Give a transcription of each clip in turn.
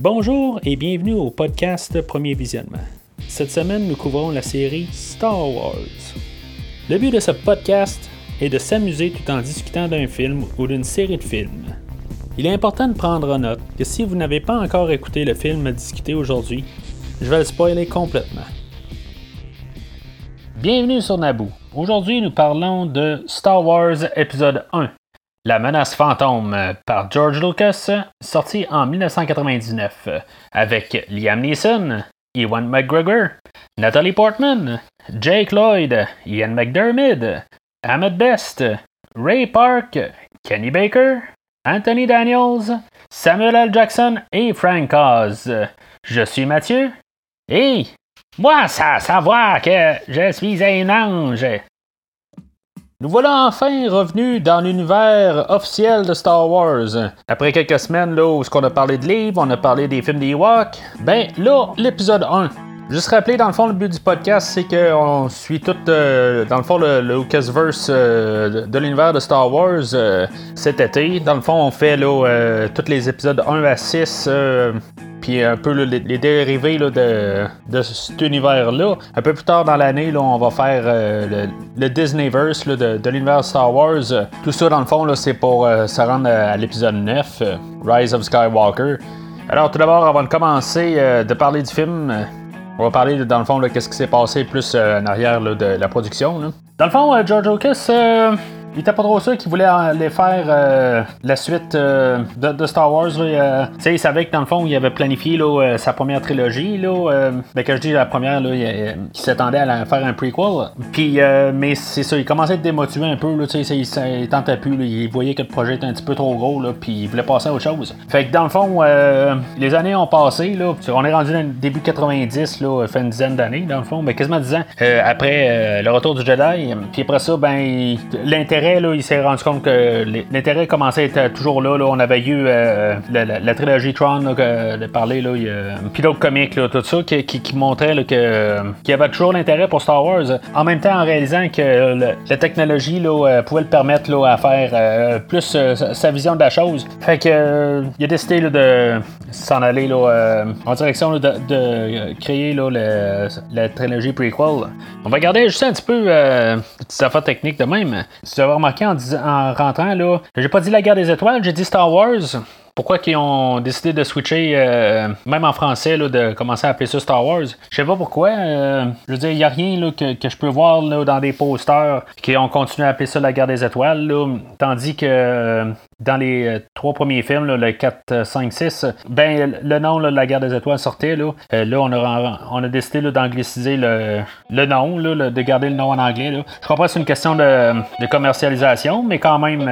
Bonjour et bienvenue au podcast Premier Visionnement. Cette semaine, nous couvrons la série Star Wars. Le but de ce podcast est de s'amuser tout en discutant d'un film ou d'une série de films. Il est important de prendre en note que si vous n'avez pas encore écouté le film à discuter aujourd'hui, je vais le spoiler complètement. Bienvenue sur Naboo. Aujourd'hui, nous parlons de Star Wars épisode 1, La menace fantôme par George Lucas, sorti en 1999, avec Liam Neeson, Ewan McGregor, Natalie Portman, Jake Lloyd, Ian McDermott, Ahmed Best, Ray Park, Kenny Baker, Anthony Daniels, Samuel L. Jackson et Frank Oz. Je suis Mathieu. Et moi, ça savoir que je suis un ange. Nous voilà enfin revenus dans l'univers officiel de Star Wars. Après quelques semaines là, où on a parlé de livres, on a parlé des films d'Ewok, ben là, l'épisode 1. Juste rappeler, dans le fond, le but du podcast, c'est qu'on suit tout, euh, dans le fond, le, Lucasverse euh, de, l'univers de Star Wars euh, cet été. Dans le fond, on fait là, tous les épisodes 1 à 6 un peu les, dérivés de, cet univers-là. Un peu plus tard dans l'année, on va faire euh, le, Disneyverse de, l'univers Star Wars. Tout ça, dans le fond, c'est pour euh, se rendre à, l'épisode 9, euh, Rise of Skywalker. Alors, tout d'abord, avant de commencer de parler du film, on va parler, dans le fond, de qu'est-ce qui s'est passé plus en arrière de la production. Dans le fond, George Lucas il était pas trop sûr qu'il voulait aller faire euh, la suite euh, de, Star Wars. Euh, il savait que dans le fond, il avait planifié là, sa première trilogie. Là, ben, quand je dis la première, là, il, s'attendait à faire un prequel. Puis, mais c'est ça, il commençait à être démotivé un peu. Là, il, il tentait plus. il voyait que le projet était un petit peu trop gros. Puis il voulait passer à autre chose. Fait que dans le fond, les années ont passé. Là, on est rendu dans le début 90, là, fait une dizaine d'années, dans le fond, mais quasiment 10 ans après le retour du Jedi. Puis après ça, ben, l'intérêt il s'est rendu compte que l'intérêt commençait à être toujours là. On avait eu euh, la, trilogie Tron de parler, là, puis d'autres comics, tout ça, qui, qui, montrait qu'il y avait toujours l'intérêt pour Star Wars. En même temps, en réalisant que la technologie euh, pouvait le permettre à faire euh, plus sa vision de la chose. Fait que il a décidé de s'en aller en direction de, créer la trilogie prequel. On va regarder juste un petit peu euh, petites affaires techniques de même remarqué en, en rentrant, là, j'ai pas dit la guerre des étoiles, j'ai dit Star Wars pourquoi ils ont décidé de switcher, euh, même en français, là, de commencer à appeler ça Star Wars. Je sais pas pourquoi. Euh, je veux dire, il n'y a rien là, que, je peux voir là, dans des posters qui ont continué à appeler ça la guerre des étoiles. Là, tandis que euh, dans les trois premiers films, le 4, 5, 6, ben, le nom de la guerre des étoiles sortait. Là, là on, a, on a décidé d'angliciser le, le nom, là, de garder le nom en anglais. Là. Je comprends que c'est une question de commercialisation, mais quand même.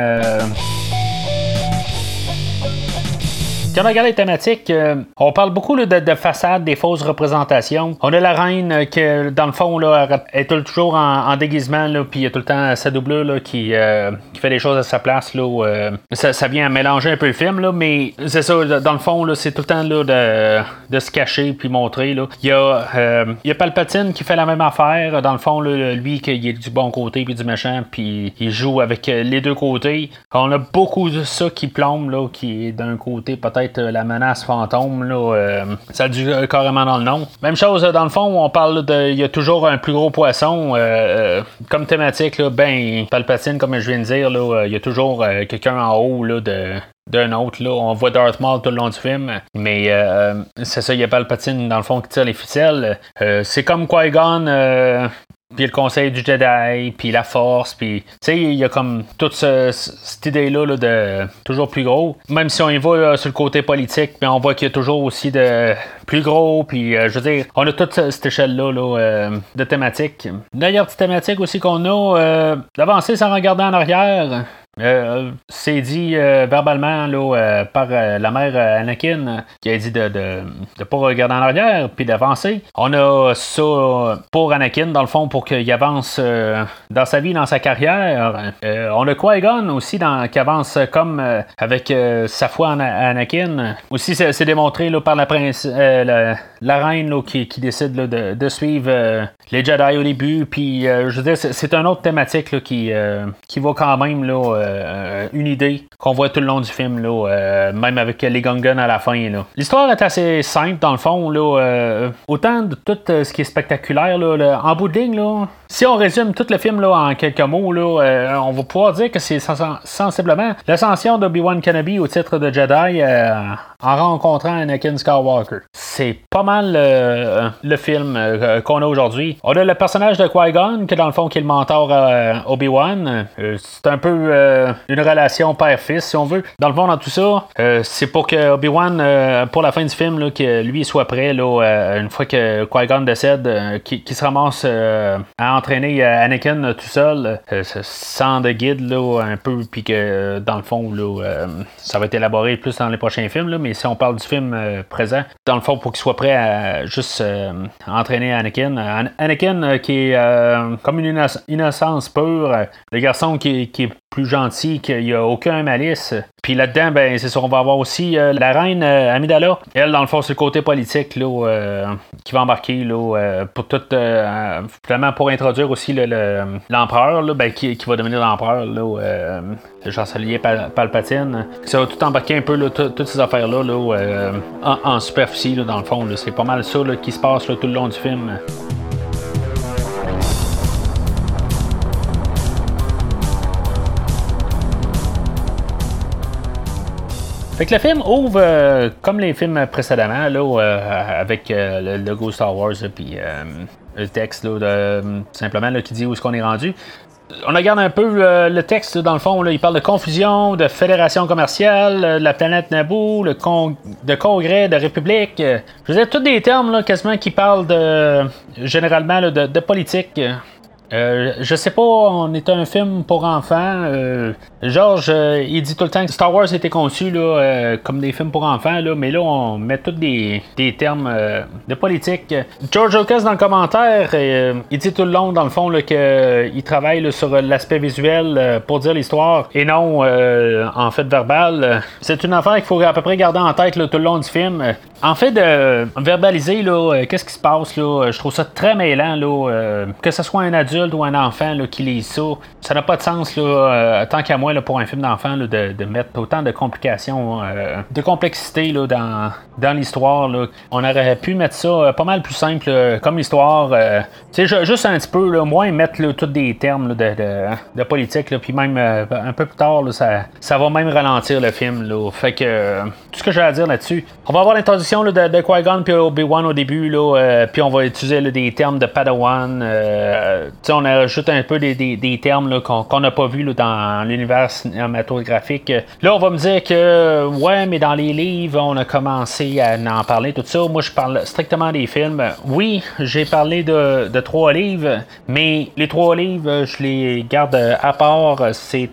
Quand on regarde les thématiques, euh, on parle beaucoup de, de façades, des fausses représentations. On a la reine euh, qui, dans le fond, là, est toujours en, déguisement, puis il y a tout le temps sa doublure qui, euh, qui, fait des choses à sa place. Là, ça, vient mélanger un peu le film, là, mais c'est ça, dans le fond, c'est tout le temps là, de, de, se cacher puis montrer. Là. Il, y a, y a Palpatine qui fait la même affaire. Dans le fond, lui, qui est du bon côté puis du méchant, puis il joue avec les deux côtés. On a beaucoup de ça qui plombe, là, qui est d'un côté peut-être euh, la menace fantôme. Là, euh, ça dit carrément dans le nom. Même chose, dans le fond, on parle de. Il y a toujours un plus gros poisson. Euh, comme thématique, là, ben, Palpatine, comme je viens de dire, il y a toujours quelqu'un en haut là, de, d'un autre. Là. On voit Darth Maul tout le long du film, mais c'est ça, il y a Palpatine dans le fond qui tire les ficelles. c'est comme Qui-Gon puis le conseil du Jedi, puis la force, puis tu sais, il y a comme toute cette idée-là de toujours plus gros. Même si on y va euh, sur le côté politique, mais on voit qu'il y a toujours aussi de plus gros, puis euh, je veux dire, on a toute cette échelle-là là, euh, de thématiques. D'ailleurs, petite thématique aussi qu'on a, d'avancer sans regarder en arrière. Euh, c'est dit euh, verbalement là, euh, par la mère Anakin qui a dit de ne de, pas regarder en arrière puis d'avancer. On a ça pour Anakin, dans le fond, pour qu'il avance dans sa vie, dans sa carrière. on a Qui-Gon aussi dans, qui avance comme avec sa foi en Anakin. Aussi, c'est démontré là, par la, prince, la, reine qui, qui, décide de, de, suivre les Jedi au début. Puis, je veux dire, c'est une autre thématique qui, qui va quand même là, une idée qu'on voit tout le long du film, là, même avec les Gungan à la fin. L'histoire est assez simple, dans le fond. Là, autant de tout ce qui est spectaculaire, là, en bout de ligne, là, si on résume tout le film là, en quelques mots, là, euh, on va pouvoir dire que c'est sensiblement l'ascension d'Obi-Wan Kenobi au titre de Jedi euh, en rencontrant Anakin Skywalker. C'est pas mal euh, le film qu'on a aujourd'hui. On a le personnage de Qui-Gon, qui dans le fond qui est le mentor Obi-Wan. c'est un peu une relation père-fils, si on veut. Dans le fond, dans tout ça, c'est pour que Obi-Wan, pour la fin du film, là, que lui soit prêt, là, une fois que Qui-Gon décède, qu'il se ramasse en entraîner euh, Anakin euh, tout seul, euh, sans de guide, là, un peu, puis que dans le fond, ça va être élaboré plus dans les prochains films, là, mais si on parle du film présent, dans le fond, pour qu'il soit prêt à juste entraîner Anakin. Anakin qui est comme une innocence pure, le garçon qui, qui est plus gentil, qu'il n'y a aucun malice. Puis là-dedans, ben, c'est sûr, on va avoir aussi euh, la reine euh, Amidala. Elle, dans le fond, c'est le côté politique là, euh, qui va embarquer là, pour tout, finalement, pour introduire aussi l'empereur, ben, qui, va devenir l'empereur, là, le chancelier Palpatine. Ça va tout embarquer un peu toutes ces affaires-là là, en, en, superficie, dans le fond. C'est pas mal ça qui se passe tout le long du film. Fait que le film ouvre euh, comme les films précédemment, là, euh, avec euh, le logo Star Wars puis le texte là, simplement là, qui dit où est-ce qu'on est rendu. On regarde un peu le texte, dans le fond, là, il parle de confusion, de fédération commerciale, de la planète Naboo, le de congrès, de république. je veux dire, tous des termes là, quasiment qui parlent de généralement de, politique. Euh, je sais pas, on est un film pour enfants. Euh, Georges, euh, il dit tout le temps que Star Wars était conçu là, comme des films pour enfants, là, mais là, on met tous des, termes de politique. George Lucas, dans le commentaire, il dit tout le long, dans le fond, qu'il travaille sur l'aspect visuel pour dire l'histoire et non en fait verbal. C'est une affaire qu'il faut à peu près garder en tête tout le long du film. En fait, de verbaliser, qu'est-ce qui se passe, là, je trouve ça très mêlant, là, que ce soit un adulte ou un enfant là, qui lit ça, ça n'a pas de sens, là, euh, tant qu'à moi, là, pour un film d'enfant, de, de, mettre autant de complications, euh, de complexité là, dans, dans l'histoire. On aurait pu mettre ça euh, pas mal plus simple comme l'histoire. sais, juste un petit peu, là, moins mettre tous des termes de, de, politique, puis même un peu plus tard, ça, ça va même ralentir le film. Là. Fait que tout ce que j'ai à dire là-dessus. On va avoir l'introduction de, de Qui-Gon puis Obi-Wan au début, là, puis on va utiliser des termes de Padawan on ajoute un peu des, termes qu'on n'a pas vus dans l'univers cinématographique. Là, on va me dire que, ouais, mais dans les livres, on a commencé à en parler, tout ça. Moi, je parle strictement des films. Oui, j'ai parlé de, trois livres, mais les trois livres, je les garde à part. C'est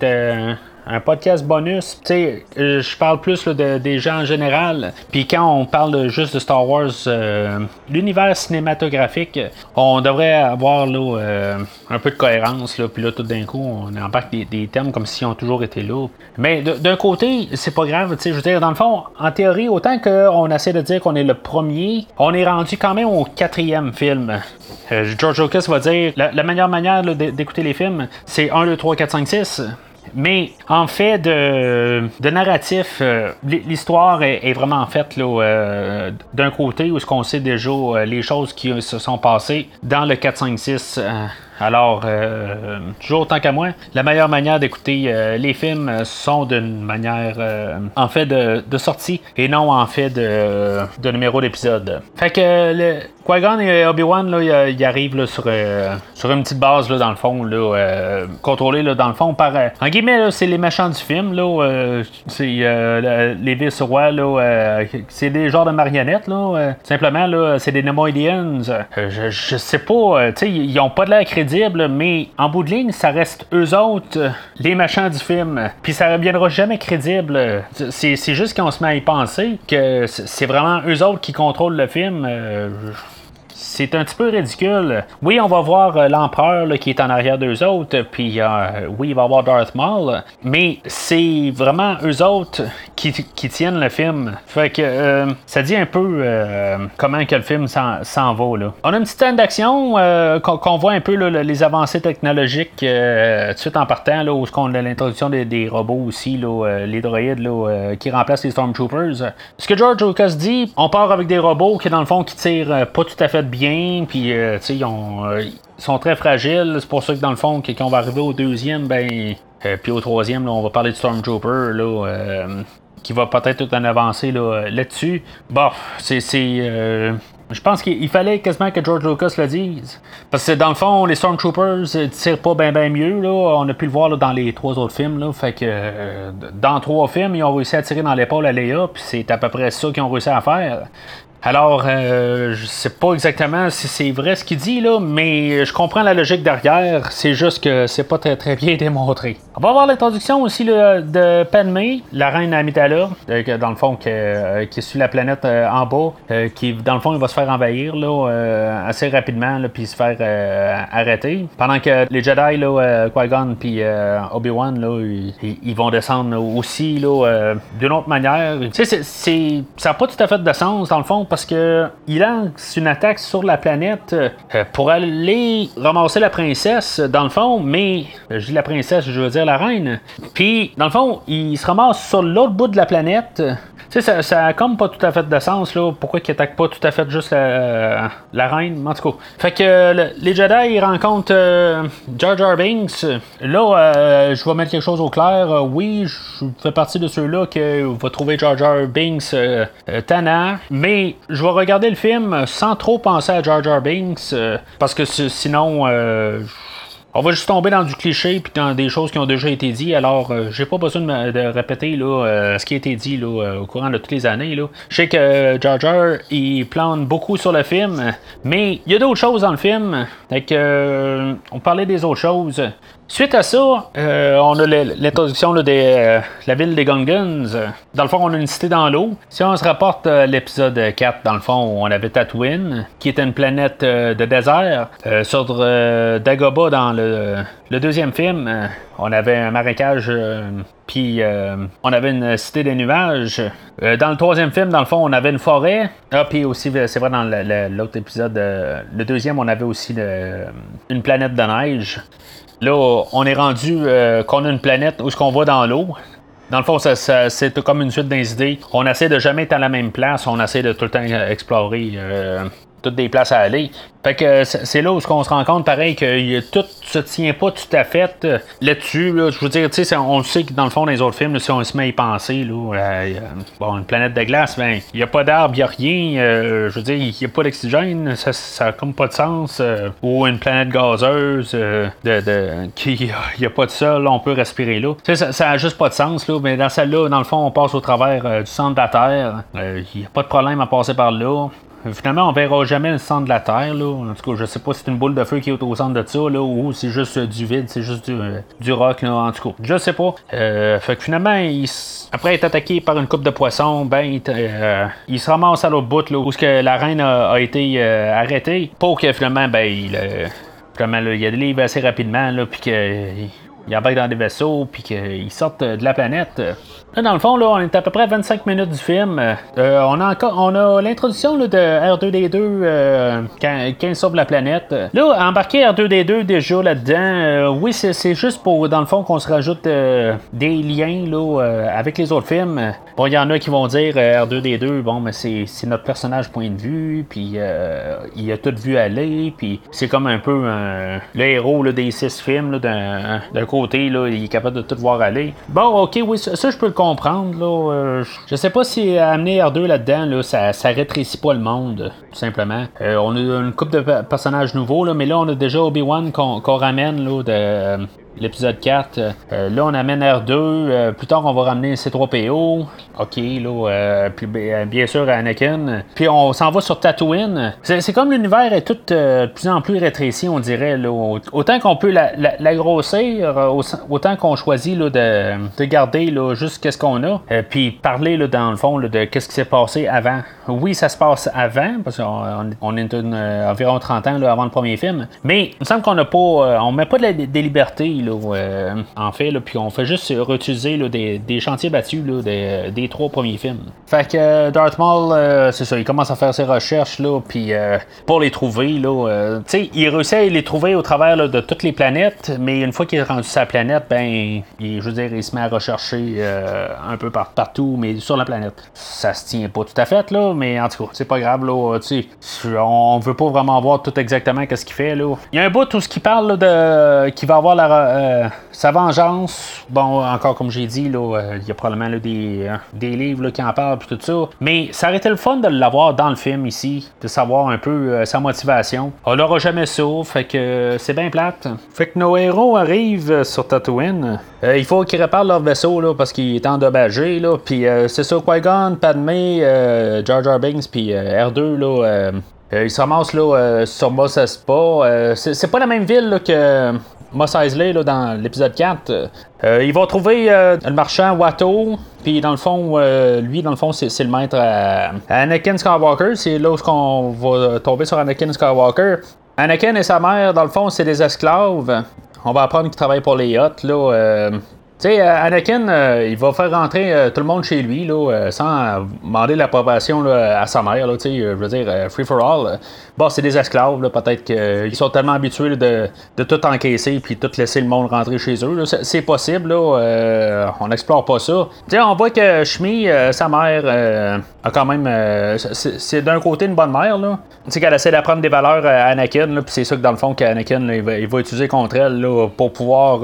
un podcast bonus. Tu sais, euh, je parle plus de, des gens en général. Puis quand on parle juste de Star Wars, euh, l'univers cinématographique, on devrait avoir euh, un peu de cohérence. Puis là, tout d'un coup, on embarque des, des termes comme s'ils ont toujours été là. Mais d'un côté, c'est pas grave. Tu sais, je veux dire, dans le fond, en théorie, autant qu'on essaie de dire qu'on est le premier, on est rendu quand même au quatrième film. George Lucas va dire la meilleure manière d'écouter les films, c'est 1, 2, 3, 4, 5, 6. Mais en fait de, de narratif, euh, l'histoire est, vraiment faite euh, d'un côté où ce qu'on sait déjà euh, les choses qui se sont passées dans le 4-5-6 alors, euh, toujours tant qu'à moi, la meilleure manière d'écouter euh, les films sont d'une manière euh, en fait de, sortie et non en fait de, numéro d'épisode. Fait que le, Qui-Gon et Obi-Wan, là, ils arrivent sur, sur une petite base, là, dans le fond, là, contrôlée, là, dans le fond, par... en guillemets, c'est les méchants du film, là, c'est les vice-rois, là, c'est des genres de marionnettes, là, simplement, là, c'est des Nemoidians. je, sais pas, ils ont pas de l'air mais en bout de ligne, ça reste eux autres, les machins du film. Puis ça ne reviendra jamais crédible. C'est, juste qu'on se met à y penser que c'est vraiment eux autres qui contrôlent le film. Euh, c'est un petit peu ridicule. Oui, on va voir l'empereur qui est en arrière d'eux autres, puis oui, il va y avoir Darth Maul, mais c'est vraiment eux autres qui, tiennent le film. Fait que ça dit un peu comment que le film s'en va. Là. On a une petite scène d'action qu'on voit un peu les avancées technologiques tout de suite en partant, là, où on a l'introduction des, robots aussi, les droïdes qui remplacent les Stormtroopers. Ce que George Lucas dit, on part avec des robots qui, dans le fond, qui tirent euh, pas tout à fait bien, puis, euh, sais, euh, ils, sont très fragiles. C'est pour ça que, dans le fond, quand on va arriver au deuxième, ben, puis au troisième, on va parler de Stormtrooper, là, qui va peut-être tout en avancer là, là-dessus. Bon, c'est. Je pense qu'il fallait quasiment que George Lucas le dise. Parce que dans le fond, les Stormtroopers tirent pas bien ben mieux. Là. On a pu le voir dans les trois autres films. Là. Fait que dans trois films, ils ont réussi à tirer dans l'épaule à Léa. Puis c'est à peu près ça qu'ils ont réussi à faire. Alors, euh, je sais pas exactement si c'est vrai ce qu'il dit, là, mais je comprends la logique derrière. C'est juste que c'est pas très, très bien démontré. On va voir l'introduction aussi de Padmé, la reine Amidala, euh, dans le fond, euh, qui, est sur la planète en bas, qui, dans le fond, il va se faire envahir là, assez rapidement, puis se faire arrêter. Pendant que les Jedi, là, Qui-Gon Obi-Wan, là, ils, vont descendre aussi là, d'une autre manière. Sais, ça n'a pas tout à fait de sens, dans le fond, parce que il lance une attaque sur la planète euh, pour aller ramasser la princesse, dans le fond, mais euh, je dis la princesse, je veux dire la reine. Puis, dans le fond, il se ramasse sur l'autre bout de la planète tu sais, ça, ça a comme pas tout à fait de sens, là. Pourquoi qu'ils attaquent pas tout à fait juste la, reine, en tout cas. Fait que les Jedi, ils rencontrent euh, Jar Jar Binks. Là, euh, je vais mettre quelque chose au clair. Euh, oui, je fais partie de ceux-là qui va trouver Jar Jar Binks tannant. Mais je vais regarder le film sans trop penser à Jar Jar Binks. parce que sinon on va juste tomber dans du cliché puis dans des choses qui ont déjà été dites. Alors, euh, j'ai pas besoin de, répéter là, euh, ce qui a été dit là, euh, au courant de toutes les années. Là. Je sais que Jar Jar il plante beaucoup sur le film, mais il y a d'autres choses dans le film. Fait on parlait des autres choses. Suite à ça, euh, on a l'introduction de euh, la ville des Gungans. Dans le fond, on a une cité dans l'eau. Si on se rapporte à l'épisode 4, dans le fond, on avait Tatooine, qui était une planète euh, de désert. sur Dagobah, dans le, deuxième film, on avait un marécage, puis on avait une cité des nuages. dans le troisième film, dans le fond, on avait une forêt. Ah, puis aussi, c'est vrai, dans l'autre épisode, le deuxième, on avait aussi une planète de neige. Là, on est rendu euh, qu'on a une planète où ce qu'on va dans l'eau. Dans le fond, c'est comme une suite d'idées. On essaie de jamais être à la même place, on essaie de tout le temps explorer euh, toutes des places à aller. Fait que c'est là où on se rend compte, pareil, que tout se tient pas tout à fait euh, là-dessus. Je veux dire, tu sais, on le sait que dans le fond, dans les autres films, si on se met à y penser, là, euh, bon, une planète de glace, ben, il n'y a pas d'arbre, il n'y a rien. Euh, je veux dire, il n'y a pas d'oxygène, ça n'a comme pas de sens. ou une planète gazeuse, de, de, qui il n'y a pas de sol, on peut respirer là. Ça, ça a juste pas de sens, là, mais dans celle-là, dans le fond, on passe au travers du centre de la Terre. Il n'y a pas de problème à passer par là. Finalement, on verra jamais le centre de la Terre. En tout cas, je sais pas si c'est une boule de feu qui est au centre de ça, là, ou c'est juste du vide, c'est juste du, euh, rock. En tout cas, je sais pas. Euh, fait que finalement, après être attaqué par une coupe de poissons, ben, euh, il se ramasse à l'autre bout, où que la reine a, été arrêtée, pour que finalement, ben, il, finalement, là, il a des livres assez rapidement, puis qu'il embarque dans des vaisseaux, puis qu'il sorte de la planète. Là, dans le fond, là, on est à peu près à 25 minutes du film. Euh, on a encore, on a l'introduction de R2D2 euh, quand, il sauve la planète. Là, embarquer R2D2 déjà là-dedans, euh, oui, c'est juste pour, dans le fond, qu'on se rajoute des liens là, avec les autres films. Bon, il y en a qui vont dire R2D2, bon, mais c'est notre personnage point de vue, puis il a tout vu aller, puis c'est comme un peu le héros des six films, d'un côté, là, il est capable de tout voir aller. Bon, ok, oui, ça, ça je peux le comprendre. Là, euh, je sais pas si amener R2 là-dedans, là, ça, rétrécit pas le monde, tout simplement. Euh, on a une couple de personnages nouveaux, mais là, on a déjà Obi-Wan qu'on ramène de l'épisode 4. là, on amène R2. plus tard, on va ramener C3PO. OK, là. puis bien sûr, Anakin. Puis on s'en va sur Tatooine. C'est comme l'univers est tout de plus en plus rétréci, on dirait. Là. Autant qu'on peut la, grossir, autant qu'on choisit là, de, garder là, juste qu'est-ce qu'on a. puis parler là, dans le fond de qu'est-ce qui s'est passé avant. Oui, ça se passe avant, parce qu'on est environ 30 ans avant le premier film. Mais il me semble qu'on n'a pas. Euh, on met pas de des libertés, là, euh, en fait, là, puis on fait juste réutiliser des, chantiers battus là, des, trois premiers films. Fait que euh, Darth Maul, c'est ça, il commence à faire ses recherches, là, puis pour les trouver, là, tu sais, il réussit à les trouver au travers de toutes les planètes, mais une fois qu'il est rendu sa planète, ben, il, je veux dire, il se met à rechercher un peu partout, mais sur la planète. Ça se tient pas tout à fait, là, mais en tout cas, c'est pas grave, là, tu sais, on veut pas vraiment voir tout exactement qu'est-ce qu'il fait, là. Il y a un bout tout ce qui parle de qui va avoir euh, sa vengeance. Bon, encore comme j'ai dit, là, euh, il y a probablement des, hein, des livres qui en parlent tout ça. Mais ça aurait été le fun de l'avoir dans le film ici, de savoir un peu euh, sa motivation. On l'aura jamais ça, fait que c'est bien plate. Fait que nos héros arrivent sur Tatooine. il faut qu'ils réparent leur vaisseau là, parce qu'il est endommagé. Là. Puis c'est ça, Qui-Gon, Padmé, Jar Jar Binks, puis R2 là, euh, il se ramasse là, sur Mos Espa. C'est pas la même ville que Mos Eisley là, dans l'épisode 4. il va trouver le marchand Watto. Puis dans le fond, lui, dans le fond, c'est le maître à, Anakin Skywalker. C'est là où on va tomber sur Anakin Skywalker. Anakin et sa mère, dans le fond, c'est des esclaves. On va apprendre qu'ils travaillent pour les yachts. Là, tu sais, euh, Anakin, euh, il va faire rentrer euh, tout le monde chez lui, là, sans demander l'approbation à sa mère, là, tu sais, je veux dire, free for all. Bon, c'est des esclaves, peut-être qu'ils sont tellement habitués de, tout encaisser puis tout laisser le monde rentrer chez eux. C'est possible, là, on n'explore pas ça. Tu sais, on voit que Shmi, sa mère, a quand même. c'est d'un côté une bonne mère, là. Tu sais, qu'elle essaie d'apprendre des valeurs à Anakin, puis c'est ça que dans le fond, qu'Anakin, il, va, il va utiliser contre elle, là, pour pouvoir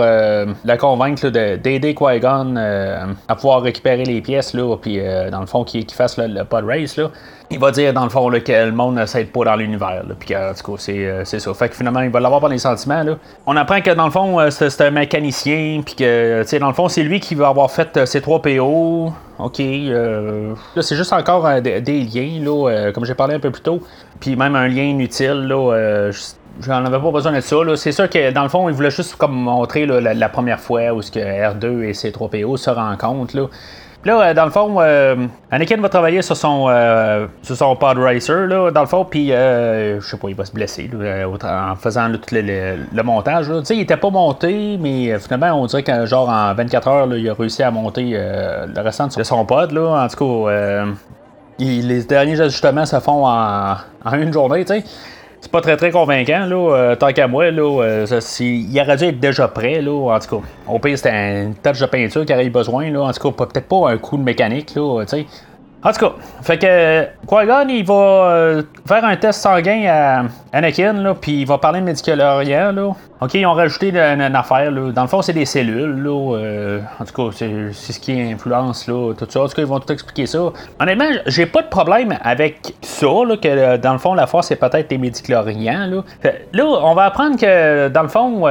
la convaincre de d'aider Qui-Gon euh, à pouvoir récupérer les pièces, là, puis euh, dans le fond, qu'il fasse le, pod race, là. Il va dire, dans le fond, que le monde ne s'aide pas dans l'univers, puis en tout cas, euh, c'est, ça. Fait que finalement, il va l'avoir par les sentiments, là. On apprend que, dans le fond, c'est, un mécanicien, puis que, tu sais, dans le fond, c'est lui qui va avoir fait ces trois PO. OK. là, c'est juste encore des, liens, là, comme j'ai parlé un peu plus tôt. Puis même un lien inutile, là, J'en avais pas besoin de ça. C'est sûr que dans le fond, il voulait juste comme montrer la, première fois où ce que R2 et C3PO se rencontrent. Là. Là, euh, dans le fond, euh, Anakin va travailler sur son, euh, sur son pod racer, là, dans le fond, puis je sais pas, il va se blesser en faisant tout le, montage. Tu sais, il était pas monté, mais finalement, on dirait que genre en 24 heures, il a réussi à monter le restant de son pod. Là. En tout cas, les derniers ajustements se font en, en une journée, tu sais c'est pas très très convaincant, là, euh, tant qu'à moi, là, euh, il aurait dû être déjà prêt, là, en tout cas. Au pire, c'était une touche de peinture qu'il aurait besoin, là, en tout cas, peut-être pas un coup de mécanique, là, tu sais. En tout cas, fait que Qui-Gon, il va euh, faire un test sanguin à Anakin, puis il va parler de médicalorien, là. OK, ils ont rajouté une, affaire, là. Dans le fond, c'est des cellules, là. Euh, en tout cas, c'est, ce qui influence, là, tout ça. En tout cas, ils vont tout expliquer ça. Honnêtement, j'ai pas de problème avec ça, là, que euh, dans le fond, la force, c'est peut-être des médicloriens, là. là, on va apprendre que, dans le fond,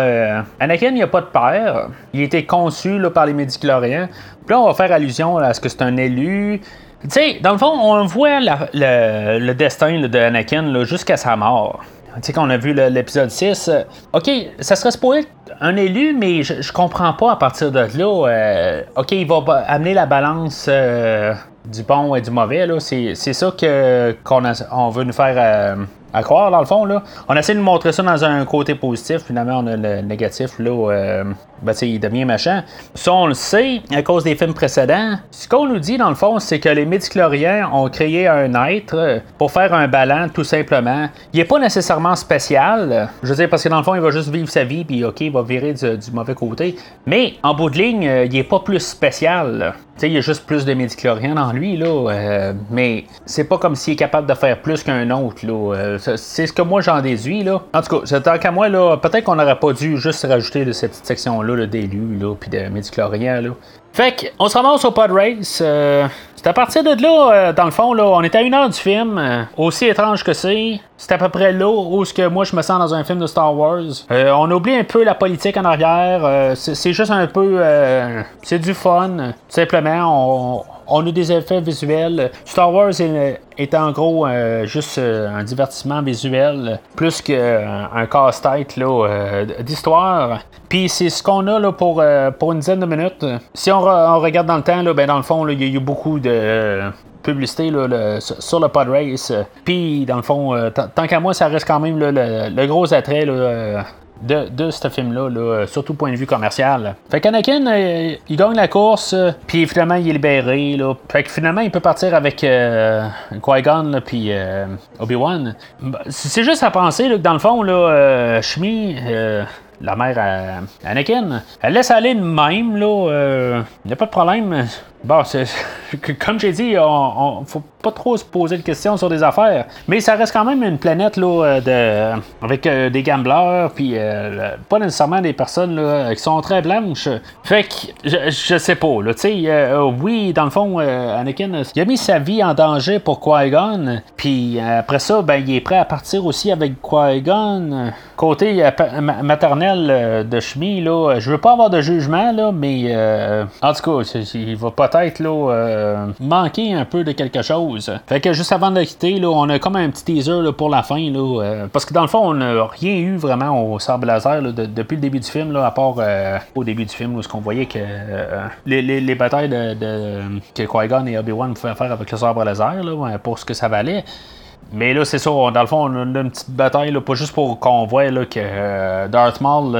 Anakin, il a pas de père. Il a été conçu, là, par les médicloriens. Puis là, on va faire allusion à ce que c'est un élu. Tu sais, dans le fond, on voit le, destin de Anakin jusqu'à sa mort. Tu sais, qu'on a vu l'épisode 6. Euh, ok, ça serait supposé un élu, mais je, comprends pas à partir de là. Euh, ok, il va amener la balance euh, du bon et du mauvais. C'est ça qu'on on veut nous faire à croire, dans le fond. Là. On essaie de montrer ça dans un côté positif, finalement, on a le négatif, là, euh, ben, il devient machin. Ça, on le sait à cause des films précédents. Ce qu'on nous dit, dans le fond, c'est que les médicloriens ont créé un être pour faire un ballon, tout simplement. Il n'est pas nécessairement spécial, je veux dire, parce que dans le fond, il va juste vivre sa vie, puis OK, il va virer du, mauvais côté. Mais, en bout de ligne, euh, il n'est pas plus spécial. Tu sais, il y a juste plus de médicloriens dans lui, là. Euh, mais c'est pas comme s'il est capable de faire plus qu'un autre, là. Euh, c'est ce que moi j'en déduis, là. En tout cas, tant qu'à moi, là, peut-être qu'on n'aurait pas dû juste rajouter de cette section-là, d'élus, là, puis de médicloriens, là. Fait qu'on se ramasse au pod race. Euh, C'est à partir de là, dans le fond, là, on est à une heure du film, aussi étrange que c'est. C'est à peu près là où ce que moi je me sens dans un film de Star Wars. on oublie un peu la politique en arrière. c'est juste un peu, c'est du fun. Tout simplement, on on a des effets visuels. Star Wars est, en gros euh, juste euh, un divertissement visuel, plus qu'un euh, casse-tête d'histoire. Puis c'est ce qu'on a là, pour, pour une dizaine de minutes. Si on, regarde dans le temps, là, ben, dans le fond, il y a eu beaucoup de publicité sur le pod race. Puis, dans le fond, tant qu'à moi, ça reste quand même le, gros attrait de, de ce film-là, là, surtout point de vue commercial. Fait qu'Anakin, euh, il gagne la course, euh, puis finalement, il est libéré. Là. Fait que finalement, il peut partir avec euh, Qui-Gon, puis Obi-Wan. C'est juste à penser que dans le fond, là, Shmi, la mère à Anakin, elle laisse aller de même, là. N'y a pas de problème. Bon, comme j'ai dit, on, faut pas trop se poser de questions sur des affaires. Mais ça reste quand même une planète là, euh, de, avec euh, des gamblers, puis euh, pas nécessairement des personnes là, qui sont très blanches. Fait que je, sais pas. Là, oui, dans le fond, Anakin, il a mis sa vie en danger pour Qui-Gon. Puis après ça, ben, il est prêt à partir aussi avec Qui-Gon. Côté maternel de Shmi, là, je veux pas avoir de jugement, là, mais en tout cas, il va pas peut-être euh, manquer un peu de quelque chose. Fait que juste avant de quitter, là, on a comme un petit teaser là, pour la fin. Là, euh, parce que dans le fond, on n'a rien eu vraiment au sable laser depuis le début du film, là, à part euh, au début du film où ce qu'on voyait que les, les, batailles de, de que Qui-Gon et Obi-Wan pouvaient faire avec le sabre laser là, pour ce que ça valait. Mais là, c'est ça, dans le fond, on a une petite bataille, pas juste pour qu'on voit là, que Darth Maul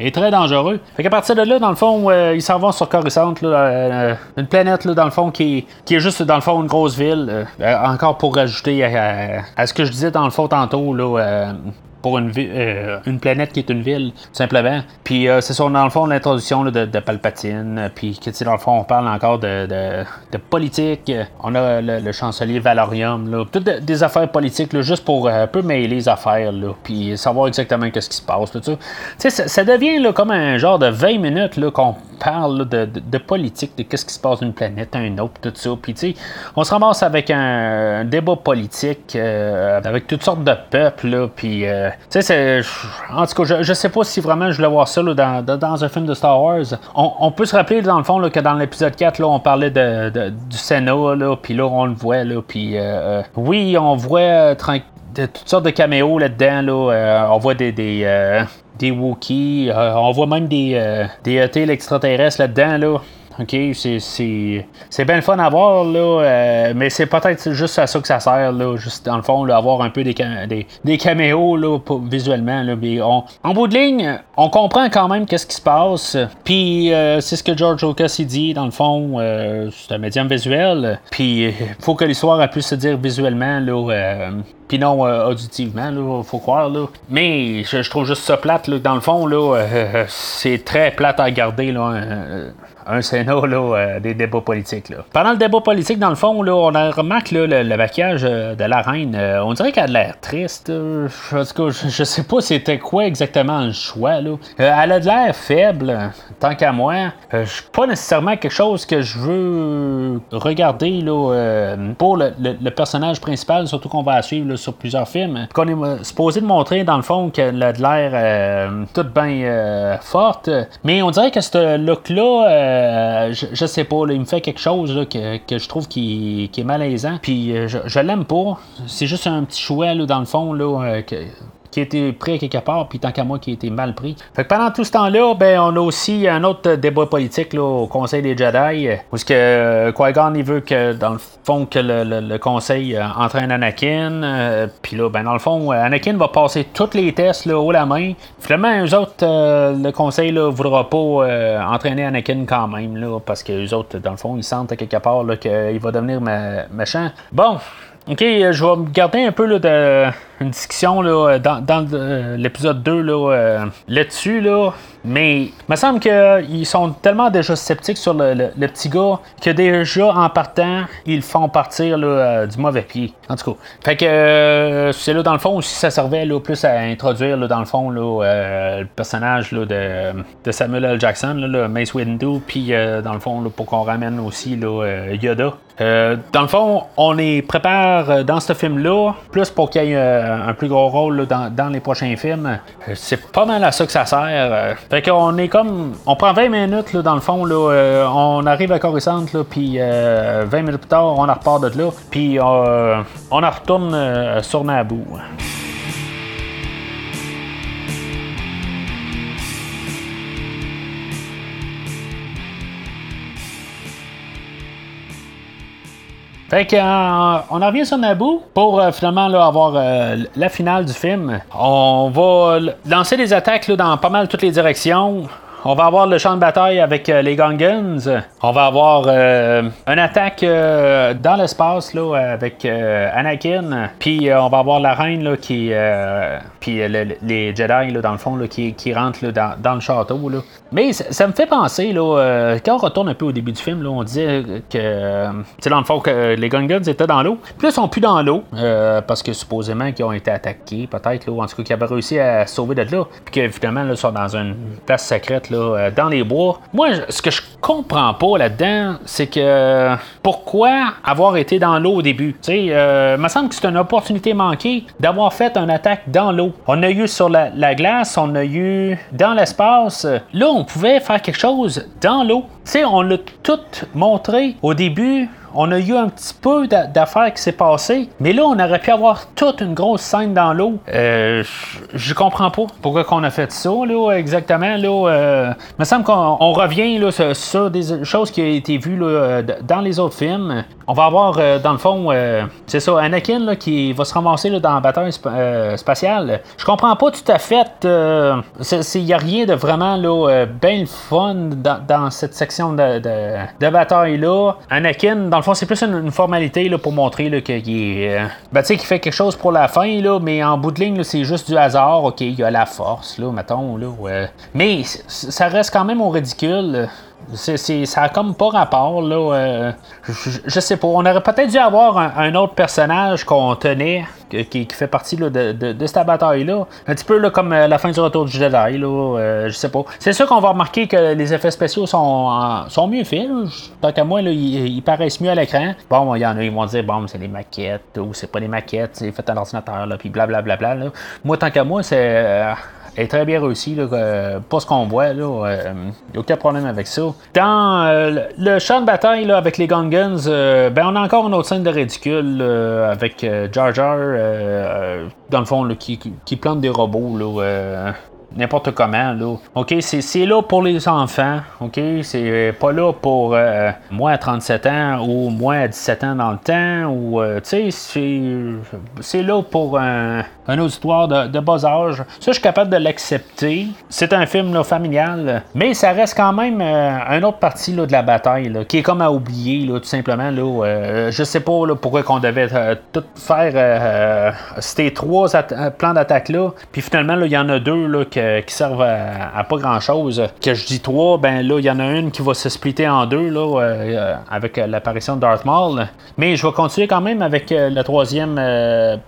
est très dangereux. Fait qu'à partir de là, dans le fond, euh, ils s'en vont sur Coruscant, euh, une planète là, dans le fond qui est, qui est juste dans le fond une grosse ville. Euh, encore pour rajouter à, à, ce que je disais dans le fond tantôt, là, pour une, euh, une planète qui est une ville, simplement. Puis euh, c'est ça, dans le fond, l'introduction de, de, Palpatine, puis que, dans le fond, on parle encore de, de, politique. On a le, chancelier Valorium, là. Toutes des affaires politiques, là, juste pour euh, un peu mêler les affaires, là, puis savoir exactement qu'est-ce qui se passe, tout ça. Tu sais, ça, devient là, comme un genre de 20 minutes là, qu'on parle de, de, politique, de qu'est-ce qui se passe d'une planète à une autre, tout ça. Puis, tu sais, on se ramasse avec un, débat politique, avec toutes sortes de peuples, là, puis tu sais, en tout cas, je, sais pas si vraiment je voulais voir ça dans, un film de Star Wars. On, peut se rappeler, dans le fond, que dans l'épisode 4, là, on parlait de, du Sénat, là, puis là, on le voit, là, puis euh, euh, oui, on voit euh, toutes sortes de caméos là-dedans, là. on voit des, des, des Wookiees, on voit même des, des ET extraterrestres là-dedans, là. OK, c'est bien le fun à voir, là, euh, mais c'est peut-être juste à ça que ça sert, là, juste dans le fond, là, avoir un peu des, des, des caméos là, visuellement. Là, mais en bout de ligne, on comprend quand même qu'est-ce qui se passe. Puis euh, c'est ce que George Lucas il dit, dans le fond, euh, c'est un médium visuel. Puis il faut que l'histoire puisse se dire visuellement, là, puis non auditivement, là, faut croire. Là. Mais je, trouve juste ça plate, là, dans le fond, là, c'est très plate à regarder. Là, un Sénat là, euh, des débats politiques. Là. Pendant le débat politique, dans le fond, là, on a remarqué le, le maquillage euh, de la reine. Euh, on dirait qu'elle a l'air triste. en tout cas, je, sais pas c'était quoi exactement le choix. Là. elle a de l'air faible, tant qu'à moi. je pas nécessairement quelque chose que je veux regarder là, pour le, personnage principal, surtout qu'on va suivre sur plusieurs films. Qu'on est supposé de montrer, dans le fond, qu'elle a de l'air toute bien forte. Mais on dirait que ce look-là euh, je, sais pas, il me fait quelque chose que, je trouve qui, est malaisant. Puis euh, je, l'aime pas. C'est juste un petit chouet dans le fond là, euh, que, qui a été pris quelque part, puis tant qu'à moi qui a été mal pris. Fait que pendant tout ce temps-là, ben, on a aussi un autre débat politique là, au Conseil des Jedi, où ce que euh, Qui-Gon il veut que, dans le fond, que le, Conseil euh, entraîne Anakin, euh, puis là, ben, dans le fond, Anakin va passer tous les tests là, haut la main. Finalement, eux autres, le Conseil là, voudra pas entraîner Anakin quand même, là, parce que eux autres, dans le fond, ils sentent quelque part qu'il va devenir méchant. Bon, ok, je vais garder un peu de une discussion là, dans, dans l'épisode 2 là, là-dessus. Là, mais il me semble qu'ils sont tellement déjà sceptiques sur le, petit gars que déjà en partant, ils font partir du mauvais pied. En tout cas. Fait que c'est là dans le fond aussi ça servait plus à introduire dans le fond le personnage de, Samuel L. Jackson, Mace Windu, puis dans le fond pour qu'on ramène aussi Yoda. Euh, dans le fond, on les prépare euh, dans ce film-là, plus pour qu'il y ait euh, un plus gros rôle dans, les prochains films. c'est pas mal à ça que ça sert. fait qu'on est comme. On prend 20 minutes dans le fond, on arrive à Coruscant, puis 20 minutes plus tard, on repart de là, puis on en retourne sur Naboo. Fait qu'on euh, on en revient sur Naboo pour euh, finalement avoir euh, la finale du film. On va lancer des attaques dans pas mal toutes les directions. On va avoir le champ de bataille avec les Gungans. On va avoir une attaque dans l'espace là, avec Anakin. Puis on va avoir la reine là, qui. puis les Jedi dans le fond qui, rentrent dans, le château. Mais ça, me fait penser, là, euh, quand on retourne un peu au début du film, là, on disait que, c'est dans le fond, que les Gungans étaient dans l'eau. Puis là, ils sont plus dans l'eau, euh, parce que supposément qu'ils ont été attaqués, peut-être, là, ou en tout cas qu'ils avaient réussi à sauver de là. Puis qu'évidemment, là, ils sont dans une place secrète, là, euh, dans les bois. Moi, ce que je comprends pas là-dedans, c'est que pourquoi avoir été dans l'eau au début? Tu sais, me semble que c'est une opportunité manquée d'avoir fait une attaque dans l'eau. On a eu sur la, la glace, on a eu dans l'espace. Là, on pouvait faire quelque chose dans l'eau. Tu sais, on l'a tout montré au début on a eu un petit peu d'affaires qui s'est passé, mais là, on aurait pu avoir toute une grosse scène dans l'eau. Euh, je comprends pas pourquoi qu'on a fait ça, là, exactement. Là, euh, il me semble qu'on revient là, sur, des choses qui ont été vues là, dans les autres films. On va avoir, euh, dans le fond, euh, c'est ça, Anakin là, qui va se ramasser là, dans la bataille spatiale. Je comprends pas tout à fait. Il n'y a rien de vraiment là, bien fun dans, cette section de, de bataille-là. Anakin, dans le fond, c'est plus une, formalité là, pour montrer qu'il. Euh, ben, qu'il fait quelque chose pour la fin, là, mais en bout de ligne, c'est juste du hasard. OK, il y a la force, là, mettons. Là, Mais ça reste quand même au ridicule. Ça a comme pas rapport, là. Euh, je, sais pas. On aurait peut-être dû avoir un, autre personnage qu'on tenait, qui, fait partie de, de, cette bataille-là. Un petit peu là, comme euh, la fin du retour du Jedi, là. Euh, je sais pas. C'est sûr qu'on va remarquer que les effets spéciaux sont, sont mieux faits. Tant qu'à moi, là, ils, paraissent mieux à l'écran. Bon, il y en a, ils vont dire, bon, c'est des maquettes, ou c'est pas des maquettes, c'est fait à l'ordinateur, là, puis blablabla. Moi, tant qu'à moi, c'est est très bien réussi. Là, pas ce qu'on voit. Là, euh, aucun problème avec ça. Dans euh, le champ de bataille là, avec les Gungans, euh, ben, on a encore une autre scène de ridicule avec Jar Jar, dans le fond, qui, qui, plante des robots. Là, n'importe comment. Là. OK, c'est là pour les enfants. OK, c'est pas là pour moi à 37 ans ou moi à 17 ans dans le temps. Ou, tu sais, c'est là pour un, un auditoire de, bas âge. Ça, je suis capable de l'accepter. C'est un film familial, mais ça reste quand même euh, une autre partie là, de la bataille qui est comme à oublier, là, tout simplement. Là, euh, je sais pas là, pourquoi qu'on devait euh, tout faire ces trois plans d'attaque-là. Puis finalement, il y en a deux là, qui servent à, pas grand-chose. Que je dis trois, ben là, il y en a une qui va se splitter en deux là, avec l'apparition de Darth Maul. Mais je vais continuer quand même avec le troisième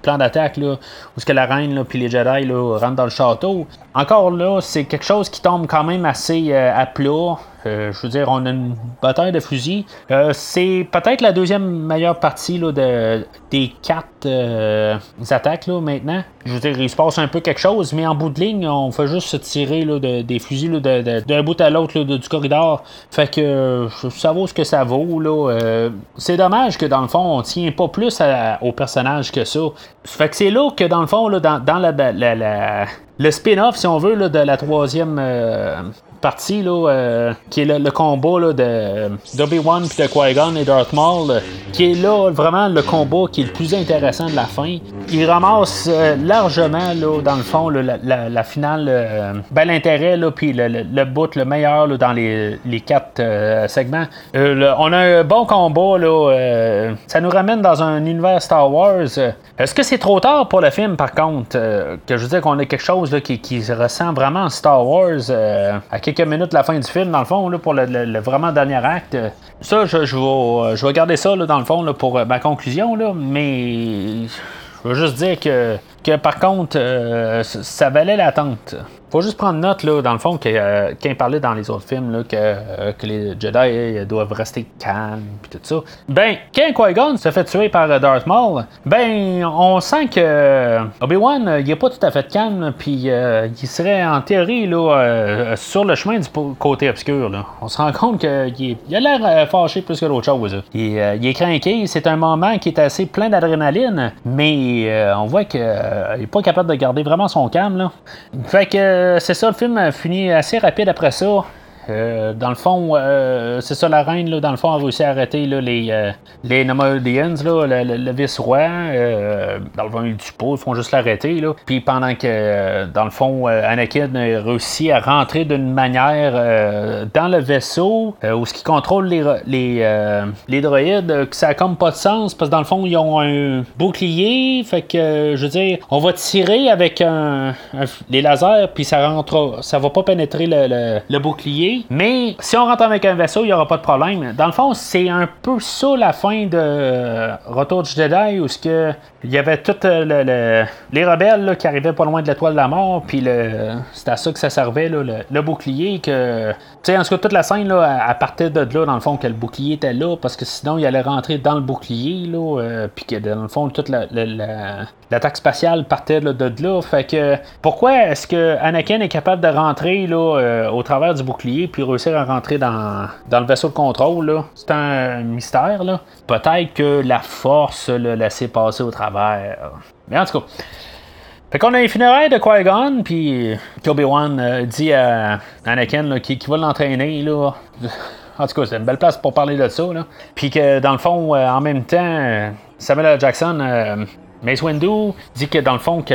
plan d'attaque, là, où la reine puis les Jedi là, rentrent dans le château. Encore là, c'est quelque chose qui tombe quand même assez euh, à plat. Euh, je veux dire, on a une bataille de fusils. Euh, c'est peut-être la deuxième meilleure partie là, de, des quatre attaques là, maintenant. Je veux dire, il se passe un peu quelque chose, mais en bout de ligne, on fait juste se tirer là, des fusils d'un bout à l'autre du corridor. Fait que ça vaut ce que ça vaut. Là. c'est dommage que dans le fond, on tient pas plus au personnage que ça. Fait que c'est là que dans le fond, dans, la, le spin-off, si on veut, de la troisième euh, partie, là, qui est le, combat là, de d'Obi-Wan puis de Qui-Gon et Darth Maul, qui est là vraiment le combat qui est le plus intéressant de la fin. Il ramasse largement, là, dans le fond, la, finale, ben, l'intérêt, puis le, le, bout le meilleur dans les, les quatre segments. on a un bon combat, là, ça nous ramène dans un univers Star Wars. Est-ce que c'est trop tard pour le film, par contre, que je veux dire qu'on a quelque chose qui, qui, ressent vraiment Star Wars à quelques minutes la fin du film, dans le fond, là, pour le, vraiment dernier acte. Ça, je, je, vais, je vais garder ça, dans le fond, pour ma conclusion, là, mais je veux juste dire que, que par contre, ça valait l'attente faut juste prendre note, là, dans le fond, que, euh, parlait dans les autres films, là, que, euh, les Jedi euh, doivent rester calmes, puis tout ça. Ben, quand Qui-Gon se fait tuer par Darth Maul, ben, on sent que Obi-Wan, il est pas tout à fait calme, puis il serait en théorie, là, sur le chemin du côté obscur, là. On se rend compte qu'il il a l'air fâché plus que d'autres choses. Il, il, est craqué, c'est un moment qui est assez plein d'adrénaline, mais on voit qu'il est pas capable de garder vraiment son calme, là. Fait que euh, c'est ça, le film a fini assez rapide après ça. Euh, dans le fond, euh, c'est ça, la reine, dans le fond, a réussi à arrêter les, euh, les Nomadians, le, le, vice-roi. dans le fond, ils ils font juste l'arrêter. Puis pendant que, dans le fond, Anakin a réussi à rentrer d'une manière dans le vaisseau où ce qui contrôle les, les, les droïdes, que ça a comme pas de sens, parce que dans le fond, ils ont un bouclier. Fait que, je veux dire, on va tirer avec les lasers, puis ça rentre, ça va pas pénétrer le, le bouclier. Mais si on rentre avec un vaisseau, il n'y aura pas de problème. Dans le fond, c'est un peu ça la fin de Retour du Jedi, où que il y avait tous euh, les rebelles qui arrivaient pas loin de l'étoile de la mort, puis c'est à ça que ça servait, le, bouclier. que sais, en tout cas, toute la scène, là, à partir de là, dans le fond, que le bouclier était là, parce que sinon, il allait rentrer dans le bouclier, là, euh, puis que dans le fond, toute l'attaque spatiale partait de là. Fait que pourquoi est-ce que Anakin est capable de rentrer là, euh, au travers du bouclier, puis réussir à rentrer dans, dans le vaisseau de contrôle? C'est un mystère. là. Peut-être que la force l'a laissé passer au travers mais en tout cas. Fait qu'on a un funérailles de Qui-Gon, puis Obi-Wan euh, dit à Anakin qui, va l'entraîner. Là. En tout cas, c'est une belle place pour parler de ça. Puis que dans le fond, euh, en même temps, Samuel L. Jackson euh, Mace Windu dit que dans le fond, que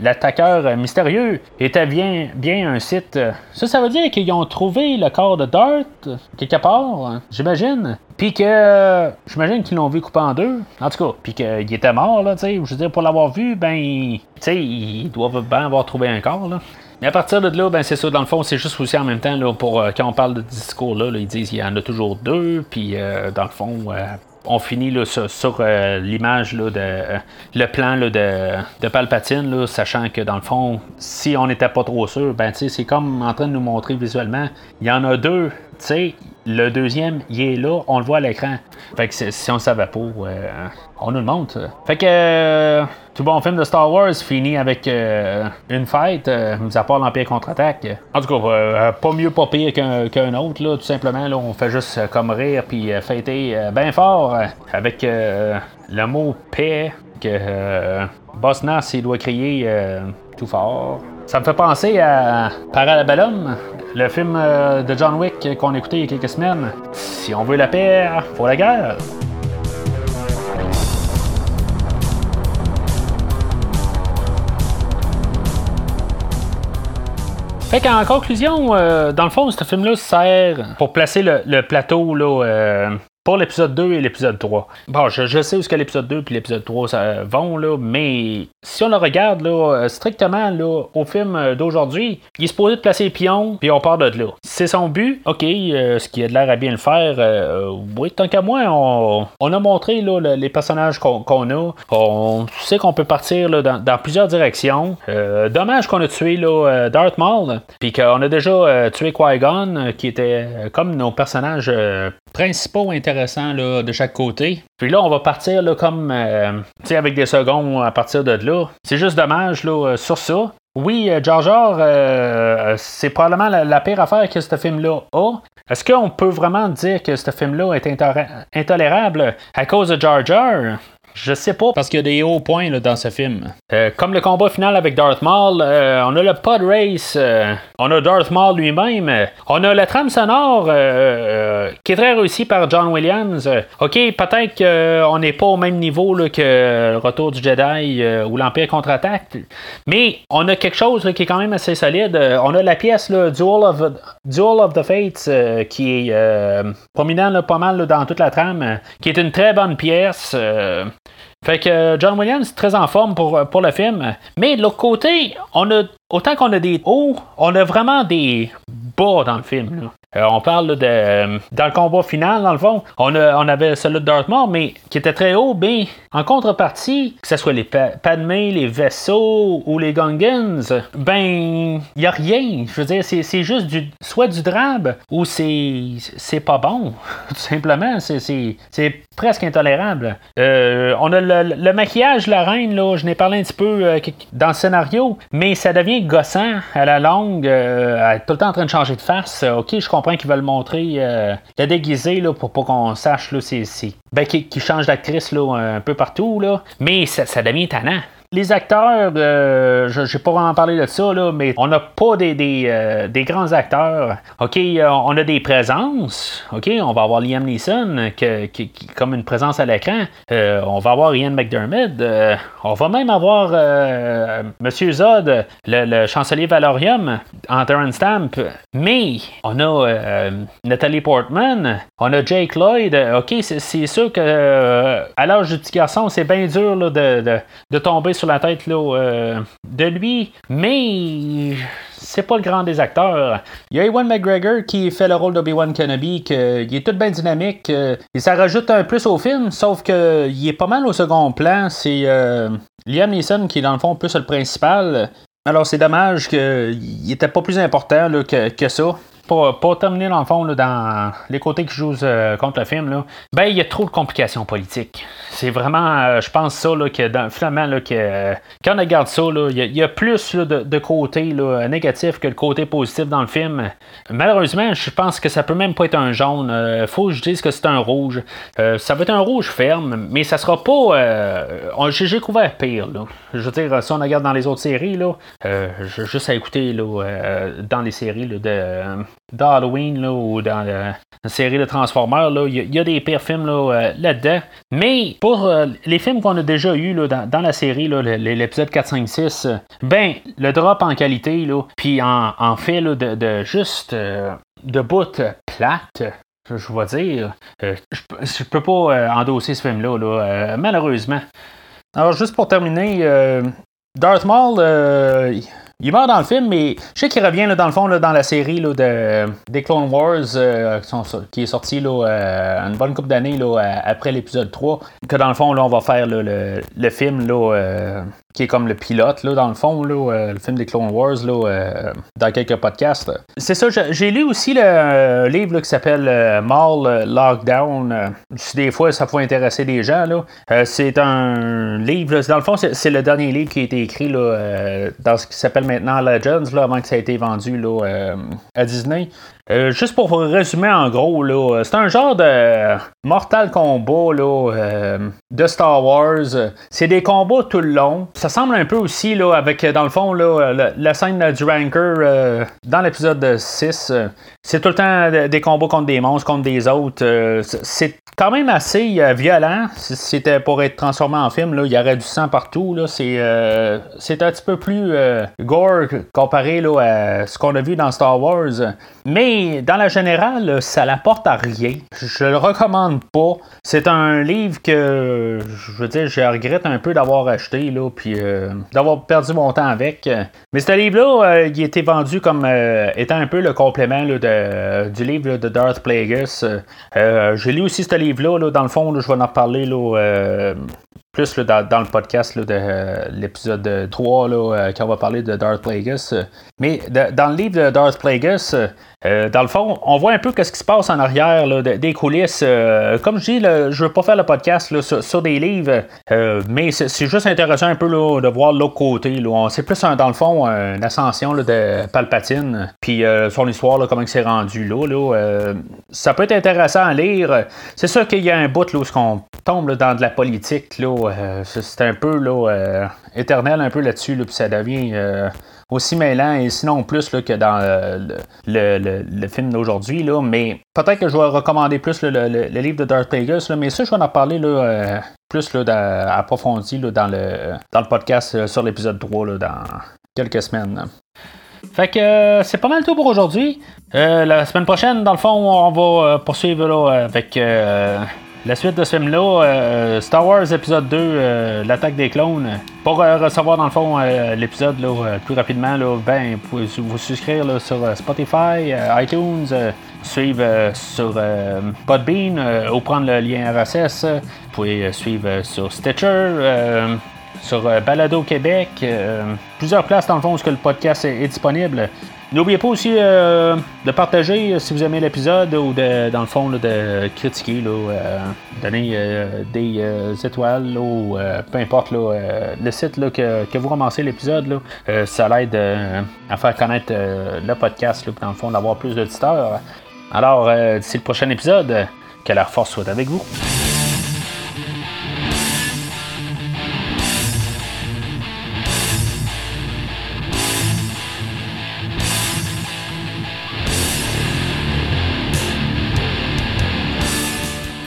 l'attaqueur mystérieux était bien, bien un site. Ça, ça veut dire qu'ils ont trouvé le corps de Darth quelque part, j'imagine. Puis que j'imagine qu'ils l'ont vu couper en deux. En tout cas, puis qu'il était mort, là, tu sais. Je veux dire, pour l'avoir vu, ben, tu sais, ils doivent bien avoir trouvé un corps, là. Mais à partir de là, ben c'est ça, dans le fond, c'est juste aussi en même temps, là, pour euh, quand on parle de discours là, ils disent qu'il y en a toujours deux, puis euh, dans le fond, euh, on finit là, sur, euh, l'image de euh, le plan de, de Palpatine, sachant que dans le fond, si on n'était pas trop sûr, ben c'est comme en train de nous montrer visuellement, il y en a deux, tu sais, le deuxième, il est là, on le voit à l'écran. Fait que si on ne savait pas, euh, on nous le montre. Fait que euh, tout bon film de Star Wars finit avec euh, une fête, nous à part l'Empire contre-attaque. En tout cas, pas mieux, pas pire qu'un autre, là, tout simplement. Là, on fait juste comme rire puis fêter bien fort avec le mot paix que Boss Nass il doit crier tout fort. Ça me fait penser à Parabellum, le film euh, de John Wick qu'on a écouté il y a quelques semaines. Si on veut la paix, faut la guerre. Fait qu'en conclusion, euh, dans le fond, ce film-là sert pour placer le, plateau là, euh, pour l'épisode 2 et l'épisode 3. Bon, je, sais où ce que l'épisode 2 et l'épisode 3 ça, vont, là, mais si on le regarde là, euh, strictement là, au film euh, d'aujourd'hui, il est supposé de placer les pions, puis on part de là. C'est son but, ok, euh, ce qui a de l'air à bien le faire, oui, tant qu'à moi, on, a montré là, les personnages qu'on a. On sait qu'on peut partir là, dans, plusieurs directions. dommage qu'on a tué là, Darth Maul, puis qu'on a déjà tué Qui-Gon, qui était comme nos personnages principaux intéressants là, de chaque côté. Puis là, on va partir là, comme euh, avec des secondes à partir de là. C'est juste dommage là, euh, sur ça. Oui, euh, Jar Jar, c'est probablement la, pire affaire que ce film-là a. Est-ce qu'on peut vraiment dire que ce film-là est intolérable à cause de Jar Jar? Je sais pas, parce qu'il y a des hauts points dans ce film. Euh, comme le combat final avec Darth Maul, euh, on a le pod race, euh, on a Darth Maul lui-même, on a la trame sonore qui est très réussie par John Williams. ok, peut-être qu'on n'est pas au même niveau que le Retour du Jedi ou l'Empire contre-attaque, mais on a quelque chose qui est quand même assez solide. on a la pièce Duel, of, Duel of the Fates qui est prominent pas mal dans toute la trame, qui est une très bonne pièce. Fait que John Williams est très en forme pour, pour le film. Mais de l'autre côté, on a autant qu'on a des hauts, on a vraiment des bas dans le film. Euh, on parle de. Dans le combat final, dans le fond, on, on avait celui de Dartmouth, mais qui était très haut, mais en contrepartie, que ce soit les Padmé, les vaisseaux ou les Gungans, ben, il n'y a rien. Je veux dire, c'est juste du, soit du drab ou c'est pas bon. Tout simplement, c'est presque intolérable. Euh, on a le, maquillage, la reine, là, je n'ai parlé un petit peu euh, dans le scénario, mais ça devient gossant à la longue, euh, tout le temps en train de changer de face. ok, je comprends qu'ils veulent montrer, euh, le déguisé là, pour pas qu'on sache là, c'est, ben, qui, change d'actrice un peu partout, là. mais ça, ça devient tannant. Les acteurs, euh, je n'ai pas vraiment parlé de ça, là, mais on n'a pas des, euh, grands acteurs. OK, euh, on a des présences. OK, on va avoir Liam Neeson comme une présence à l'écran. on va avoir Ian McDermott. on va même avoir Monsieur Zod, le, chancelier Valorium, en Terran Stamp. Mais on a Nathalie Portman, on a Jake Lloyd. OK, c'est sûr que à l'âge du petit garçon, c'est bien dur de tomber sur la tête là, euh, de lui, mais c'est pas le grand des acteurs. Il y a Ewan McGregor qui fait le rôle d'Obi-Wan Kenobi, qui est tout bien dynamique. et ça rajoute un plus au film, sauf qu'il est pas mal au second plan. C'est euh, Liam Neeson qui est dans le fond plus le principal. Alors c'est dommage qu'il était pas plus important que, que ça pour, terminer dans le fond, dans les côtés qui jouent euh, contre le film, là, ben il y a trop de complications politiques. C'est vraiment, euh, je pense ça, là, que dans, finalement, là, que, quand on regarde ça, il y, a plus de, de côté négatif que le côté positif dans le film. Malheureusement, je pense que ça peut même pas être un jaune. Euh, faut que je dise que c'est un rouge. ça va être un rouge ferme, mais ça sera pas. J'ai couvert pire. Là. Je veux dire, si on regarde dans les autres séries, là, juste à écouter là, dans les séries là, de d'Halloween ou dans la, série de Transformers, il y, a des pires films euh, là-dedans. Mais pour euh, les films qu'on a déjà eus dans, la série, l'épisode 4, 5, 6, ben, le drop en qualité, puis en, fait de, juste euh, de bout plate, je vais dire, je, peux pas endosser ce film-là, malheureusement. Alors, juste pour terminer, Darth Maul, il meurt dans le film, mais je sais qu'il revient dans le fond dans la série de, des Clone Wars euh, qui, est sortie euh, une bonne couple d'années après l'épisode 3. Que dans le fond, là, on va faire le, le, film là, euh, qui est comme le pilote, là, dans le fond, là, euh, le film des Clone Wars, là, euh, dans quelques podcasts. C'est ça, j'ai lu aussi le euh, livre qui s'appelle Mall Lockdown. des fois ça peut intéresser des gens, là. c'est un livre, dans le fond, c'est le dernier livre qui a été écrit là, dans ce qui s'appelle maintenant Legends, là, avant que ça ait été vendu là, à Disney. Euh, juste pour résumer en gros, là, c'est un genre de Mortal Kombat là, euh, de Star Wars. C'est des combats tout le long. Ça semble un peu aussi là, avec, dans le fond, là, la, scène du Ranker euh, dans l'épisode 6. c'est tout le temps des combats contre des monstres, contre des autres. c'est quand même assez violent. C'était pour être transformé en film, il y aurait du sang partout. C'est, un petit peu plus gore comparé là, à ce qu'on a vu dans Star Wars. Mais dans la générale, ça n'apporte à rien. Je le recommande pas. C'est un livre que, je veux dire, je regrette un peu d'avoir acheté, là, puis euh, d'avoir perdu mon temps avec. Mais ce livre-là, euh, il été vendu comme euh, étant un peu le complément de, du livre de Darth Plagueis. J'ai lu aussi ce livre-là, dans le fond, je vais en reparler là, plus dans, le podcast de euh, l'épisode 3, là, euh, quand on va parler de Darth Plagueis. Mais dans le livre de Darth Plagueis, euh, dans le fond, on voit un peu ce qui se passe en arrière des coulisses. comme je dis, je je veux pas faire le podcast sur, des livres, mais c'est juste intéressant un peu de voir l'autre côté. C'est plus, dans le fond, une ascension de Palpatine, puis son histoire, comment il s'est rendu là. ça peut être intéressant à lire. C'est sûr qu'il y a un bout où on tombe dans de la politique. Là, là, c'est un peu là, éternel un peu là-dessus, puis ça devient aussi mêlant et sinon plus que dans le, film d'aujourd'hui. Là, mais peut-être que je vais recommander plus le, livre de Darth Plagueis, mais ça, je vais en parler là, plus là, approfondi dans, le, podcast sur l'épisode 3 dans quelques semaines. Fait que euh, c'est pas mal tout pour aujourd'hui. Euh, la semaine prochaine, dans le fond, on va euh, poursuivre avec la suite de ce film-là. Star Wars épisode 2, l'attaque des clones. Pour recevoir dans le fond l'épisode plus rapidement, là, ben, vous pouvez vous souscrire sur Spotify, iTunes, suivre sur Podbean ou prendre le lien RSS. Vous pouvez suivre sur Stitcher sur euh, Balado Québec. Euh, plusieurs places dans le fond où le podcast est, disponible. N'oubliez pas aussi euh, de partager si vous aimez l'épisode ou de, dans le fond de critiquer, donner des étoiles ou peu importe le site que, que, vous ramassez l'épisode. ça l'aide à faire connaître le podcast, dans le fond d'avoir plus d'auditeurs. Alors, d'ici le prochain épisode, que la force soit avec vous.